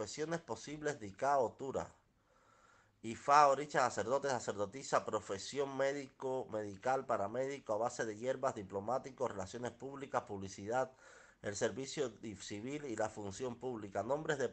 profesiones posibles de Ica o Tura. Ifa, oricha, sacerdote, sacerdotisa, profesión médico, medical, paramédico, a base de hierbas, diplomáticos, relaciones públicas, publicidad, el servicio civil y la función pública. Nombres de